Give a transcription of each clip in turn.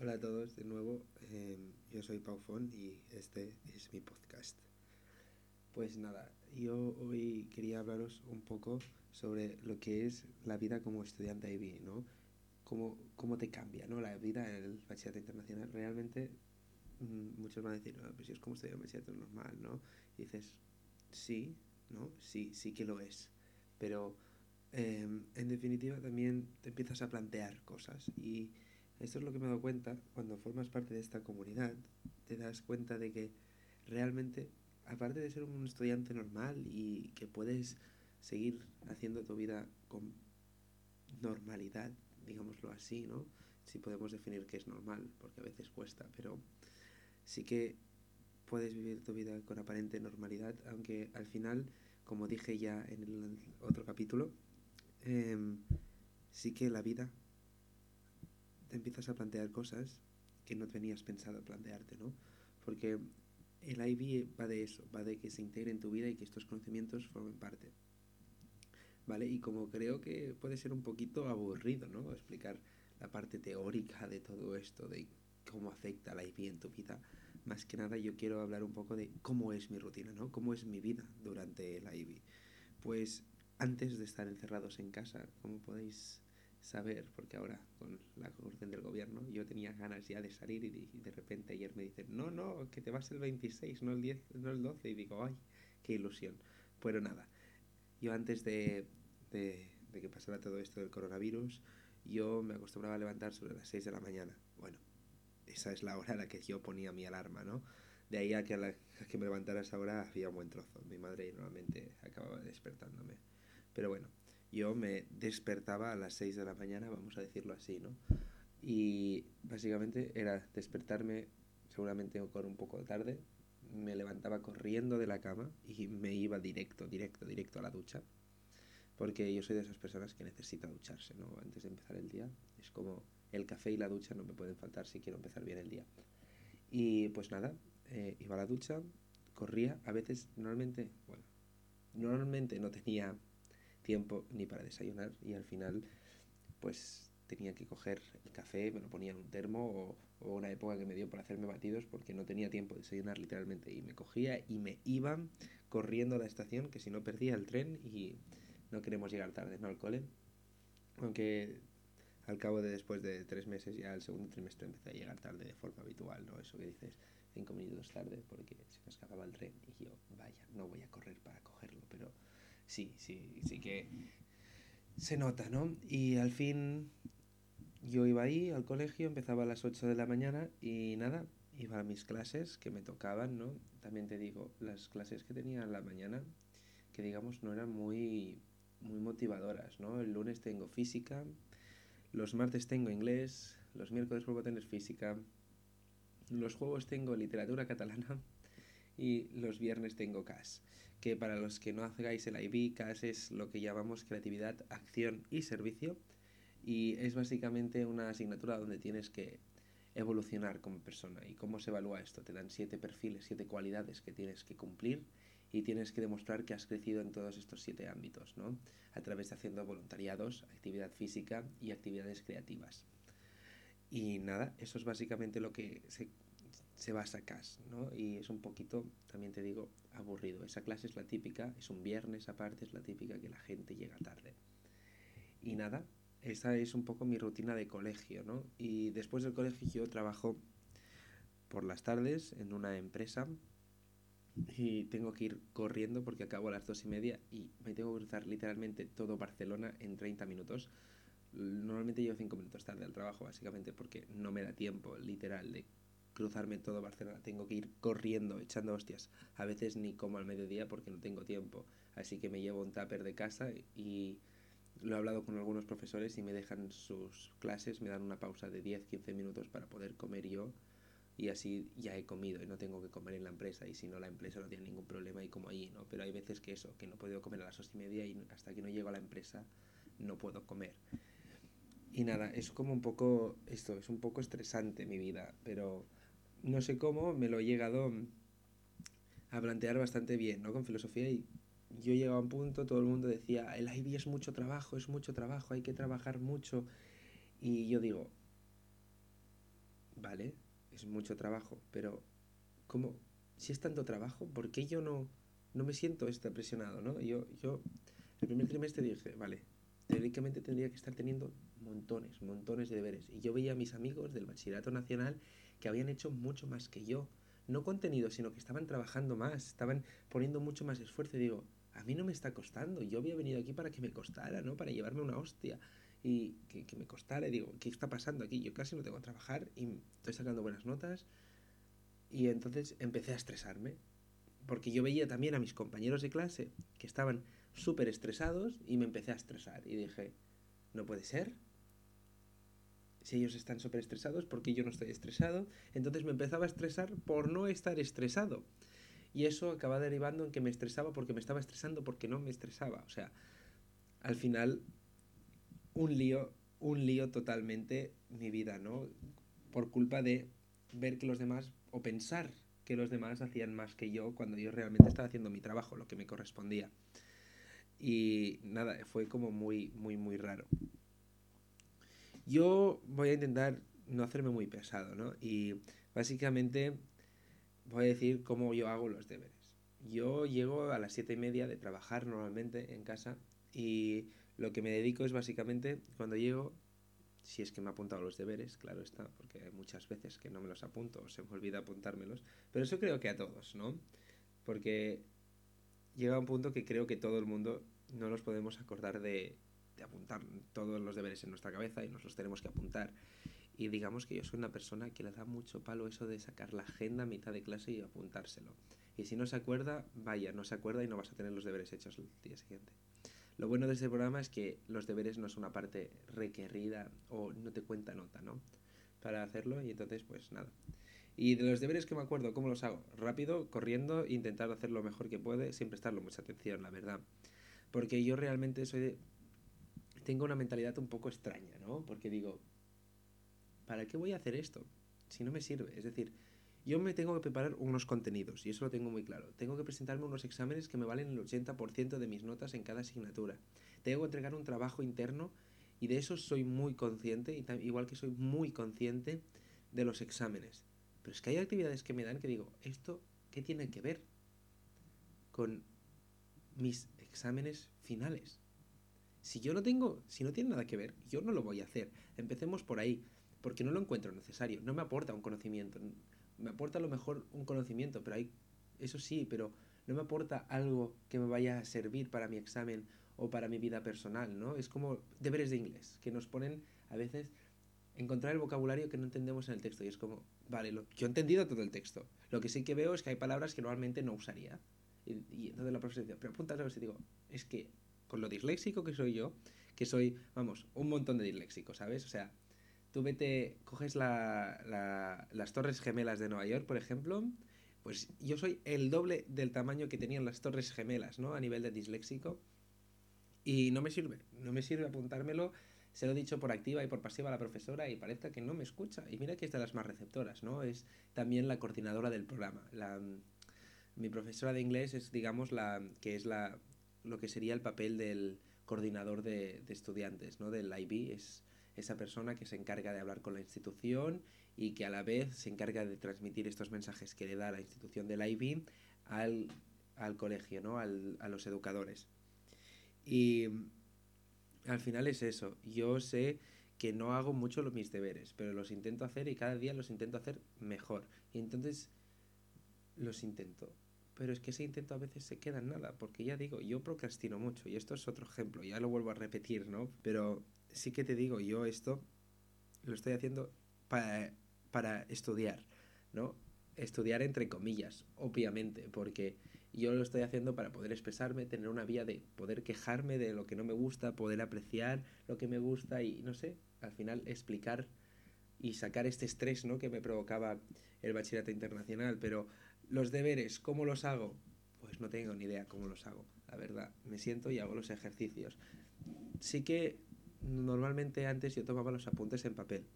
Hola a todos de nuevo, em, yo soy Pau Font y este es mi podcast. Pues nada, yo hoy quería hablaros un poco sobre lo que es la vida como estudiante IB, ¿no? Cómo, cómo te cambia, ¿no? La vida en el bachillerato internacional. Realmente mm, muchos van a decir, pues si es como estudiar un bachillerato normal, ¿no? Y dices, sí, ¿no? Sí, sí que lo es. Pero em, en definitiva también te empiezas a plantear cosas y esto es lo que me he dado cuenta cuando formas parte de esta comunidad, te das cuenta de que realmente, aparte de ser un estudiante normal y que puedes seguir haciendo tu vida con normalidad, digámoslo así, ¿no? Si podemos definir qué es normal, porque a veces cuesta, pero sí que puedes vivir tu vida con aparente normalidad, aunque al final, como dije ya en el otro capítulo, em, sí que la vida te empiezas a plantear cosas que no tenías pensado plantearte, ¿no? Porque el IB va de eso, va de que se integre en tu vida y que estos conocimientos formen parte. ¿Vale? Y como creo que puede ser un poquito aburrido, ¿no? Explicar la parte teórica de todo esto, de cómo afecta el IB en tu vida, más que nada yo quiero hablar un poco de cómo es mi rutina, ¿no? Cómo es mi vida durante el IB. Pues antes de estar encerrados en casa, como podéis saber, porque ahora con la orden del gobierno yo tenía ganas ya de salir y de, repente ayer me dicen, no, no, que te vas el 26, no el 10, no el 12, y digo, ay, qué ilusión. Pero nada, yo antes de, de, que pasara todo esto del coronavirus, yo me acostumbraba a levantar sobre las 6 de la mañana. Bueno, esa es la hora a la que yo ponía mi alarma, ¿no? De ahí a que, a la, que me levantara esa hora había un buen trozo. Mi madre normalmente acababa despertándome. Pero bueno, yo me despertaba a las 6 de la mañana, vamos a decirlo así, ¿no? Y básicamente era despertarme seguramente con un poco tarde, me levantaba corriendo de la cama y me iba directo, directo, directo a la ducha. Porque yo soy de esas personas que necesita ducharse, ¿no? Antes de empezar el día. Es como el café y la ducha no me pueden faltar si quiero empezar bien el día. Y pues nada, eh, iba a la ducha, corría, a veces, normalmente, bueno, normalmente no tenía tiempo ni para desayunar y al final pues tenía que coger el café, me lo ponía en un termo o, una época que me dio por hacerme batidos porque no tenía tiempo de desayunar literalmente y me cogía y me iba corriendo a la estación que si no perdía el tren y no queremos llegar tarde, ¿no? Al cole. Aunque al cabo de después de tres meses ya el segundo trimestre empecé a llegar tarde de forma habitual, ¿no? Eso que dices cinco minutos tarde porque se me escapaba el tren y yo, vaya, no voy a correr para cogerlo, pero sí, sí, sí que se nota, ¿no? Y al fin yo iba ahí al colegio, empezaba a las 8 de la mañana y nada, iba a mis clases que me tocaban, ¿no? También te digo, las clases que tenía en la mañana, que digamos no eran muy, muy motivadoras, ¿no? El lunes tengo física, los martes tengo inglés, los miércoles vuelvo a tener física, los juegos tengo literatura catalana y los viernes tengo CAS que para los que no hagáis el IB, CAS es lo que llamamos creatividad, acción y servicio y es básicamente una asignatura donde tienes que evolucionar como persona. ¿Y cómo se evalúa esto? Te dan siete perfiles, siete cualidades que tienes que cumplir y tienes que demostrar que has crecido en todos estos siete ámbitos, ¿no? A través de haciendo voluntariados, actividad física y actividades creativas. Y nada, eso es básicamente lo que se se basa CAS, ¿no? Y es un poquito, también te digo, aburrido. Esa clase es la típica, es un viernes aparte, es la típica que la gente llega tarde. Y nada, esa es un poco mi rutina de colegio, ¿no? Y después del colegio trabajo por las tardes en una empresa y tengo que ir corriendo porque acabo a las dos y media y me tengo que cruzar literalmente todo Barcelona en 30 minutos. Normalmente llevo cinco minutos tarde al trabajo, básicamente porque no me da tiempo, literal, de cruzarme todo Barcelona, tengo que ir corriendo, echando hostias. A veces ni como al mediodía porque no tengo tiempo. Así que me llevo un tupper de casa y lo he hablado con algunos profesores y me dejan sus clases, me dan una pausa de 10-15 minutos para poder comer yo y así ya he comido y no tengo que comer en la empresa y si no la empresa no tiene ningún problema y como allí, ¿no? Pero hay veces que eso, que no he podido comer a las 8 y media y hasta que no llego a la empresa no puedo comer. Y nada, es como un poco esto, es un poco estresante mi vida, pero no sé cómo, me lo he llegado a plantear bastante bien, ¿no? Con filosofía y yo llegaba a un punto, todo el mundo decía, el IB es mucho trabajo, es mucho trabajo, hay que trabajar mucho. Y yo digo, vale, es mucho trabajo, pero ¿cómo? Si es tanto trabajo, ¿por qué yo no, no me siento este presionado, ¿no? Yo, yo, el primer trimestre dije, vale, teóricamente tendría que estar teniendo montones, montones de deberes. Y yo veía a mis amigos del Bachillerato Nacional que habían hecho mucho más que yo. No contenido, sino que estaban trabajando más, estaban poniendo mucho más esfuerzo. Y digo, a mí no me está costando. Yo había venido aquí para que me costara, ¿no? Para llevarme una hostia y que, me costara. Digo, ¿qué está pasando aquí? Yo casi no tengo que trabajar y estoy sacando buenas notas. Y entonces empecé a estresarme. Porque yo veía también a mis compañeros de clase que estaban súper estresados y me empecé a estresar. Y dije, no puede ser. Si ellos están súper estresados, ¿por qué yo no estoy estresado? Entonces me empezaba a estresar por no estar estresado. Y eso acaba derivando en que me estresaba porque me estaba estresando porque no me estresaba. O sea, al final, un lío, un lío totalmente mi vida, ¿no? Por culpa de ver que los demás, o pensar que los demás hacían más que yo cuando yo realmente estaba haciendo mi trabajo, lo que me correspondía. Y nada, fue como muy, muy, muy raro. Yo voy a intentar no hacerme muy pesado, ¿no? Y básicamente voy a decir cómo yo hago los deberes. Yo llego a las siete y media de trabajar normalmente en casa y lo que me dedico es básicamente cuando llego, si es que me he apuntado los deberes, claro está, porque hay muchas veces que no me los apunto o se me olvida apuntármelos, pero eso creo que a todos, ¿no? Porque llega un punto que creo que todo el mundo no nos podemos acordar de, de apuntar todos los deberes en nuestra cabeza y nos los tenemos que apuntar. Y digamos que yo soy una persona que le da mucho palo eso de sacar la agenda a mitad de clase y apuntárselo. Y si no se acuerda, vaya, no se acuerda y no vas a tener los deberes hechos el día siguiente. Lo bueno de este programa es que los deberes no son una parte requerida o no te cuenta nota, ¿no? Para hacerlo y entonces pues nada. Y de los deberes que me acuerdo, ¿cómo los hago? Rápido, corriendo, intentar hacer lo mejor que puede, sin prestarle mucha atención, la verdad. Porque yo realmente soy de... Tengo una mentalidad un poco extraña, ¿no? Porque digo, ¿para qué voy a hacer esto? Si no me sirve. Es decir, yo me tengo que preparar unos contenidos, y eso lo tengo muy claro. Tengo que presentarme unos exámenes que me valen el 80% de mis notas en cada asignatura. Tengo que entregar un trabajo interno, y de eso soy muy consciente, y igual que soy muy consciente de los exámenes. Pero es que hay actividades que me dan que digo, ¿esto qué tiene que ver con mis exámenes finales? Si yo no tengo, si no tiene nada que ver, yo no lo voy a hacer. Empecemos por ahí porque no lo encuentro necesario, no me aporta un conocimiento, me aporta a lo mejor un conocimiento, pero hay, eso sí, pero no me aporta algo que me vaya a servir para mi examen o para mi vida personal, ¿no? Es como deberes de inglés, que nos ponen a veces encontrar el vocabulario que no entendemos en el texto y es como, vale, lo, yo he entendido todo el texto, lo que sí que veo es que hay palabras que normalmente no usaría. Y, y entonces la profesora dice, pero apunta a si digo, es que con lo disléxico que soy yo, que soy, vamos, un montón de disléxicos, ¿sabes? O sea, tú vete, coges la, la, las Torres Gemelas de Nueva York, por ejemplo, pues yo soy el doble del tamaño que tenían las Torres Gemelas, ¿no? A nivel de disléxico. Y no me sirve, no me sirve apuntármelo. Se lo he dicho por activa y por pasiva a la profesora y parece que no me escucha. Y mira que es de las más receptoras, ¿no? Es también la coordinadora del programa. La, mi profesora de inglés es, digamos, la que es la lo que sería el papel del coordinador de, estudiantes, ¿no? Del IB. Es, esa persona que se encarga de hablar con la institución y que a la vez se encarga de transmitir estos mensajes que le da la institución del IB al, al colegio, ¿no? Al, a los educadores. Y al final es eso. Yo sé que no hago mucho los, mis deberes, pero los intento hacer y cada día los intento hacer mejor. Y entonces los intento. Pero es que ese intento a veces se queda en nada, porque ya digo, yo procrastino mucho, y esto es otro ejemplo, ya lo vuelvo a repetir, ¿no? Pero sí que te digo, yo esto lo estoy haciendo para, para estudiar, ¿no? Estudiar entre comillas, obviamente, porque yo lo estoy haciendo para poder expresarme, tener una vía de poder quejarme de lo que no me gusta, poder apreciar lo que me gusta y, no sé, al final explicar y sacar este estrés, ¿no? Que me provocaba el bachillerato internacional, pero los deberes, ¿cómo los hago? Pues no tengo ni idea cómo los hago, la verdad. Me siento y hago los ejercicios. Sí que normalmente antes yo tomaba los apuntes en papel.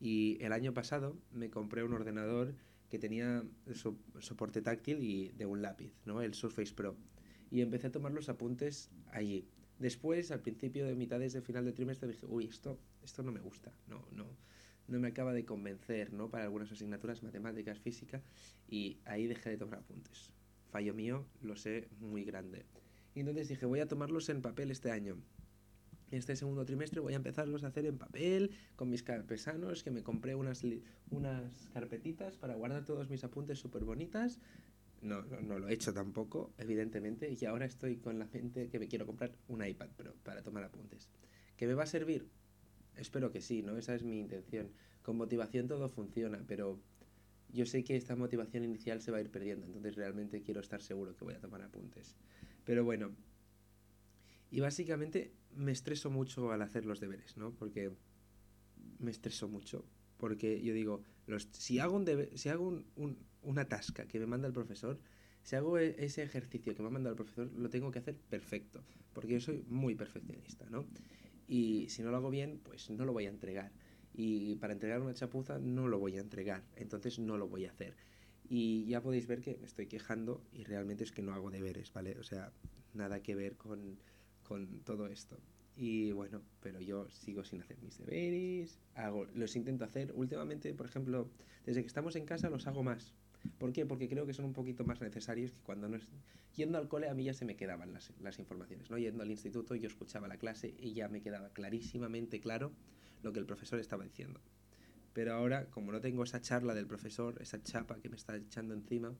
Y el año pasado me compré un ordenador que tenía soporte táctil y de un lápiz, ¿no? El Surface Pro. Y empecé a tomar los apuntes allí. Después, al principio de mitades de final de trimestre, dije, uy, esto, esto no me gusta, no, no, no me acaba de convencer, ¿no? Para algunas asignaturas, matemáticas, física, y ahí dejé de tomar apuntes. Fallo mío, lo sé, muy grande. Y entonces dije, voy a tomarlos en papel este año. Este segundo trimestre voy a empezarlos a hacer en papel, con mis carpesanos, que me compré unas, unas carpetitas para guardar todos mis apuntes súper bonitas. No, no, no, lo he hecho tampoco, evidentemente, y ahora estoy con la mente que me quiero comprar un iPad Pro para tomar apuntes. ¿Que me va a servir? Espero que sí, ¿no? Esa es mi intención. Con motivación todo funciona, pero yo sé que esta motivación inicial se va a ir perdiendo, entonces realmente quiero estar seguro que voy a tomar apuntes. Pero bueno, y básicamente me estreso mucho al hacer los deberes, ¿no? Porque me estreso mucho. Porque yo digo, los, si hago, un si hago un, una tasca que me manda el profesor, si hago e, ese ejercicio que me ha mandado el profesor, lo tengo que hacer perfecto. Porque yo soy muy perfeccionista, ¿no? Y si no lo hago bien, pues no lo voy a entregar. Y para entregar una chapuza no lo voy a entregar. Entonces no lo voy a hacer. Y ya podéis ver que me estoy quejando y realmente es que no hago deberes, ¿vale? O sea, nada que ver con, con todo esto. Y bueno, pero yo sigo sin hacer mis deberes, hago, los intento hacer. Últimamente, por ejemplo, desde que estamos en casa los hago más. ¿Por qué? Porque creo que son un poquito más necesarios que cuando no... Es... Yendo al cole a mí ya se me quedaban las, las informaciones, ¿no? Yendo al instituto yo escuchaba la clase y ya me quedaba clarísimamente claro lo que el profesor estaba diciendo. Pero ahora, como no tengo esa charla del profesor, esa chapa que me está echando encima,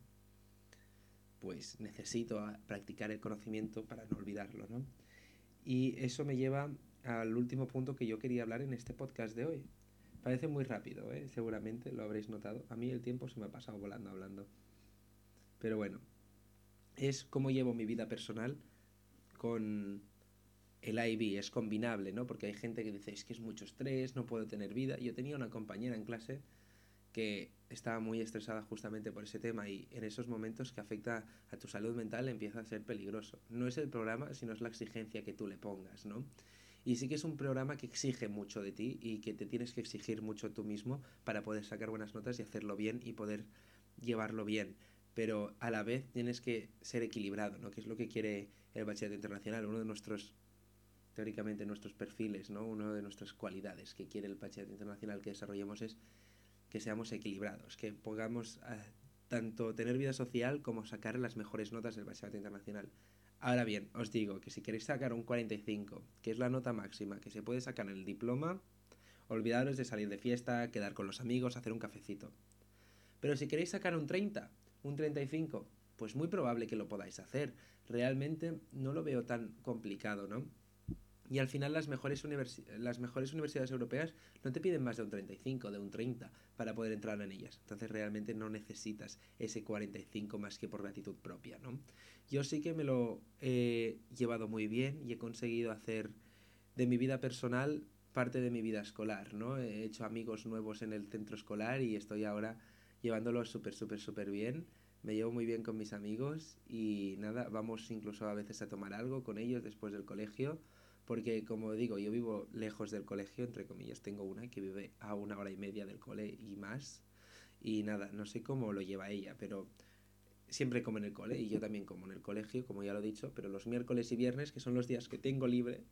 pues necesito practicar el conocimiento para no olvidarlo, ¿no? Y eso me lleva al último punto que yo quería hablar en este podcast de hoy. Parece muy rápido, ¿eh? seguramente lo habréis notado. A mí el tiempo se me ha pasado volando hablando. Pero bueno, es cómo llevo mi vida personal con el IB. Es combinable, ¿no? Porque hay gente que dice, es que es mucho estrés, no puedo tener vida. Yo tenía una compañera en clase que estaba muy estresada justamente por ese tema y en esos momentos que afecta a tu salud mental empieza a ser peligroso. No es el programa, sino es la exigencia que tú le pongas, ¿no? Y sí que es un programa que exige mucho de ti y que te tienes que exigir mucho tú mismo para poder sacar buenas notas y hacerlo bien y poder llevarlo bien. Pero a la vez tienes que ser equilibrado, ¿no? Que es lo que quiere el bachillerato internacional, uno de nuestros teóricamente nuestros perfiles, ¿no? Una de nuestras cualidades que quiere el bachillerato internacional que desarrollemos es que seamos equilibrados, que podamos tanto tener vida social como sacar las mejores notas del bachillerato internacional. Ahora bien, os digo que si queréis sacar un 45, que es la nota máxima que se puede sacar en el diploma, olvidaros de salir de fiesta, quedar con los amigos, hacer un cafecito. Pero si queréis sacar un 30, un 35, pues muy probable que lo podáis hacer. Realmente no lo veo tan complicado, ¿no? Y al final las mejores, las mejores universidades europeas no te piden más de un 35, de un 30 para poder entrar en ellas. Entonces realmente no necesitas ese 45 más que por gratitud propia, ¿no? Yo sí que me lo he llevado muy bien y he conseguido hacer de mi vida personal parte de mi vida escolar, ¿no? He hecho amigos nuevos en el centro escolar y estoy ahora llevándolo súper, súper, súper bien. Me llevo muy bien con mis amigos y nada, vamos incluso a veces a tomar algo con ellos después del colegio porque como digo, yo vivo lejos del colegio, entre comillas, tengo una que vive a una hora y media del cole y más, y nada, no sé cómo lo lleva ella, pero siempre como en el cole, y yo también como en el colegio, como ya lo he dicho, pero los miércoles y viernes, que son los días que tengo libre,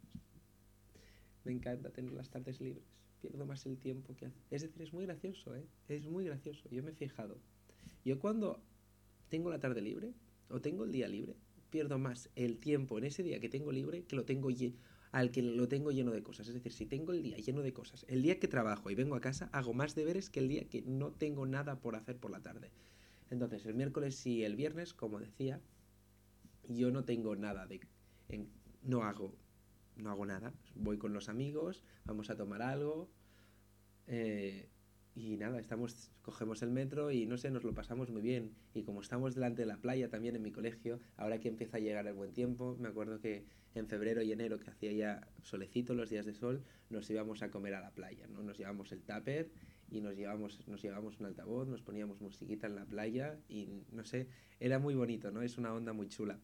me encanta tener las tardes libres, pierdo más el tiempo que hace. Es decir, es muy gracioso, ¿eh? Es muy gracioso, yo me he fijado. Yo cuando tengo la tarde libre, o tengo el día libre, pierdo más el tiempo en ese día que tengo libre que lo tengo al que lo tengo lleno de cosas. Es decir, si tengo el día lleno de cosas, el día que trabajo y vengo a casa, hago más deberes que el día que no tengo nada por hacer por la tarde. Entonces, el miércoles y el viernes, como decía, yo no tengo nada de... no hago no hago nada. Voy con los amigos, vamos a tomar algo. Eh, y nada, estamos, cogemos el metro y no sé, nos lo pasamos muy bien. Y como estamos delante de la playa también en mi colegio, ahora que empieza a llegar el buen tiempo, me acuerdo que en febrero y enero, que hacía ya solecito los días de sol, nos íbamos a comer a la playa, ¿no? Nos llevamos el tupper y nos llevamos, nos llevamos un altavoz, nos poníamos musiquita en la playa y no sé, era muy bonito, ¿no? Es una onda muy chula.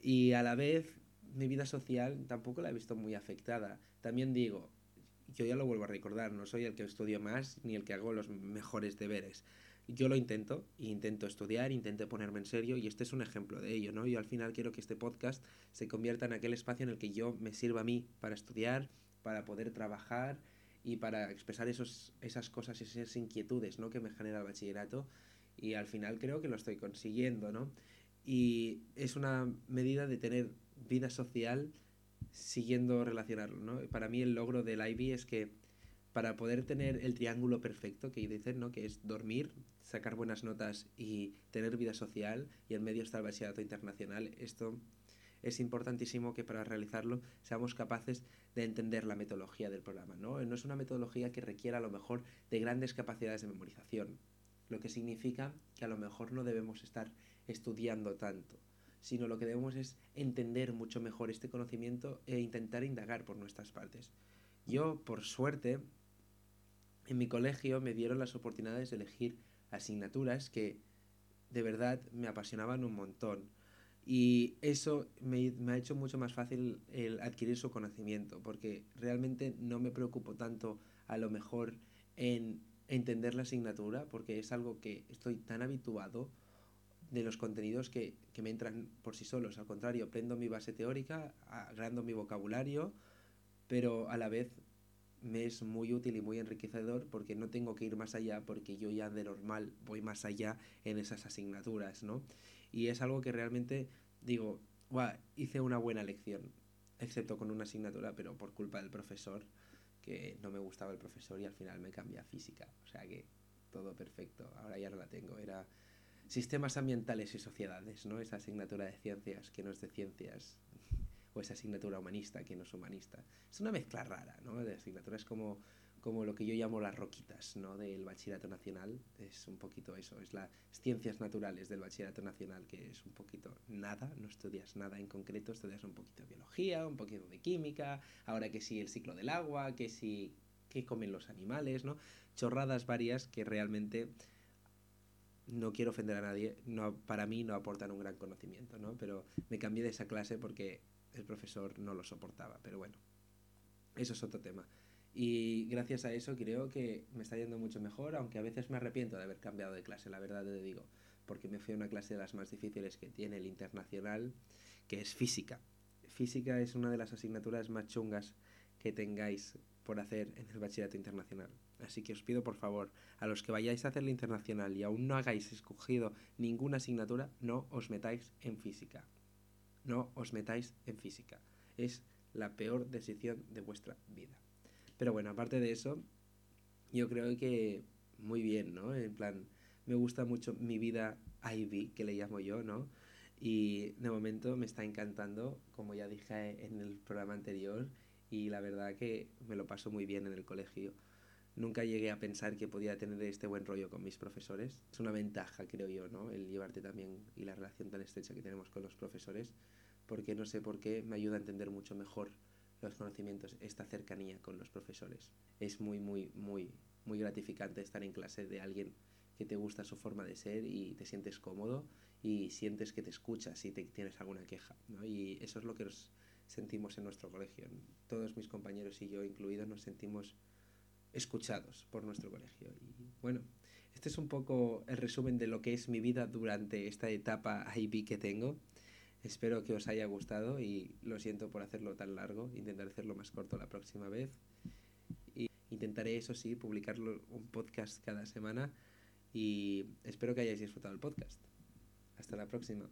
Y a la vez, mi vida social tampoco la he visto muy afectada. También digo, yo ya lo vuelvo a recordar, no soy el que estudio más ni el que hago los mejores deberes. Yo lo intento, intento estudiar, intento ponerme en serio y este es un ejemplo de ello, ¿no? Yo al final quiero que este podcast se convierta en aquel espacio en el que yo me sirva a mí para estudiar, para poder trabajar y para expresar esos, esas cosas, esas inquietudes ¿no? que me genera el bachillerato y al final creo que lo estoy consiguiendo, ¿no? Y es una medida de tener vida social siguiendo relacionarlo, ¿no? Para mí el logro del IB es que para poder tener el triángulo perfecto que dicen, ¿no? Que es dormir, sacar buenas notas y tener vida social y en medio está el bachillerato internacional, esto es importantísimo que para realizarlo seamos capaces de entender la metodología del programa, ¿no? No es una metodología que requiera a lo mejor de grandes capacidades de memorización, lo que significa que a lo mejor no debemos estar estudiando tanto, sino lo que debemos es entender mucho mejor este conocimiento e intentar indagar por nuestras partes. Yo, por suerte, en mi colegio me dieron las oportunidades de elegir asignaturas que de verdad me apasionaban un montón. Y eso me, ha hecho mucho más fácil el adquirir su conocimiento, porque realmente no me preocupo tanto a lo mejor en entender la asignatura, porque es algo que estoy tan habituado de los contenidos que, que me entran por sí solos. Al contrario, aprendo mi base teórica, agrando mi vocabulario, pero a la vez me es muy útil y muy enriquecedor porque no tengo que ir más allá, porque yo ya de normal voy más allá en esas asignaturas, ¿no? Y es algo que realmente digo, Guau, hice una buena lección, excepto con una asignatura, pero por culpa del profesor, que no me gustaba el profesor y al final me cambié a física. O sea que todo perfecto, ahora ya no la tengo. Era sistemas ambientales y sociedades, ¿no? Esa asignatura de ciencias que no es de ciencias, o esa asignatura humanista que no es humanista. Es una mezcla rara, ¿no? De asignaturas como como lo que yo llamo las roquitas ¿no? del bachillerato nacional. Es un poquito eso, es las ciencias naturales del bachillerato nacional, que es un poquito nada, no estudias nada en concreto, estudias un poquito de biología, un poquito de química, ahora que sí el ciclo del agua, que sí qué comen los animales, ¿no? Chorradas varias que realmente no quiero ofender a nadie, no, para mí no aportan un gran conocimiento, ¿no? Pero me cambié de esa clase porque el profesor no lo soportaba, pero bueno, eso es otro tema. Y gracias a eso creo que me está yendo mucho mejor, aunque a veces me arrepiento de haber cambiado de clase, la verdad te digo, porque me fui a una clase de las más difíciles que tiene el internacional, que es física. Física es una de las asignaturas más chungas que tengáis por hacer en el bachillerato internacional. Así que os pido por favor, a los que vayáis a hacer el internacional y aún no hagáis escogido ninguna asignatura, no os metáis en física. No os metáis en física. Es la peor decisión de vuestra vida. Pero bueno, aparte de eso, yo creo que muy bien, ¿no? En plan, me gusta mucho mi vida Ivy, que le llamo yo, ¿no? Y de momento me está encantando, como ya dije en el programa anterior, y la verdad que me lo paso muy bien en el colegio. Nunca llegué a pensar que podía tener este buen rollo con mis profesores. Es una ventaja, creo yo, ¿no? El llevarte también y la relación tan estrecha que tenemos con los profesores, porque no sé por qué me ayuda a entender mucho mejor los conocimientos, esta cercanía con los profesores. Es muy, muy, muy, muy gratificante estar en clase de alguien que te gusta su forma de ser y te sientes cómodo y sientes que te escuchas si te tienes alguna queja. ¿no? Y eso es lo que nos sentimos en nuestro colegio. Todos mis compañeros y yo incluidos nos sentimos escuchados por nuestro colegio. Y bueno, este es un poco el resumen de lo que es mi vida durante esta etapa IB que tengo. Espero que os haya gustado y lo siento por hacerlo tan largo. Intentaré hacerlo más corto la próxima vez. Y intentaré, eso sí, publicarlo un podcast cada semana. Y espero que hayáis disfrutado el podcast. Hasta la próxima.